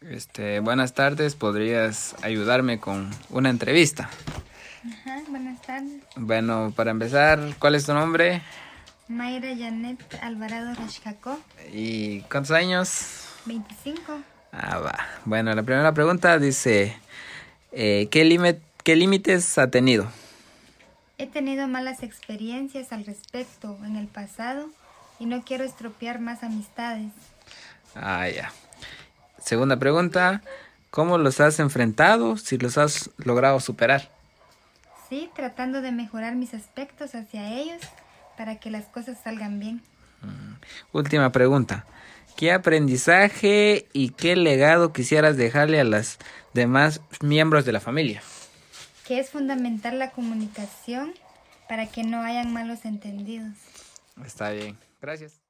Este, buenas tardes, ¿podrías ayudarme con una entrevista? Ajá, buenas tardes. Bueno, para empezar, ¿cuál es tu nombre? Mayra Janet Alvarado Rashkako, ¿Y cuántos años? 25. Ah, va. Bueno, la primera pregunta dice, eh, ¿qué, límite- ¿qué límites ha tenido? He tenido malas experiencias al respecto en el pasado y no quiero estropear más amistades. Ah, ya. Segunda pregunta, ¿cómo los has enfrentado si los has logrado superar? Sí, tratando de mejorar mis aspectos hacia ellos para que las cosas salgan bien. Última pregunta, ¿qué aprendizaje y qué legado quisieras dejarle a los demás miembros de la familia? Que es fundamental la comunicación para que no hayan malos entendidos. Está bien, gracias.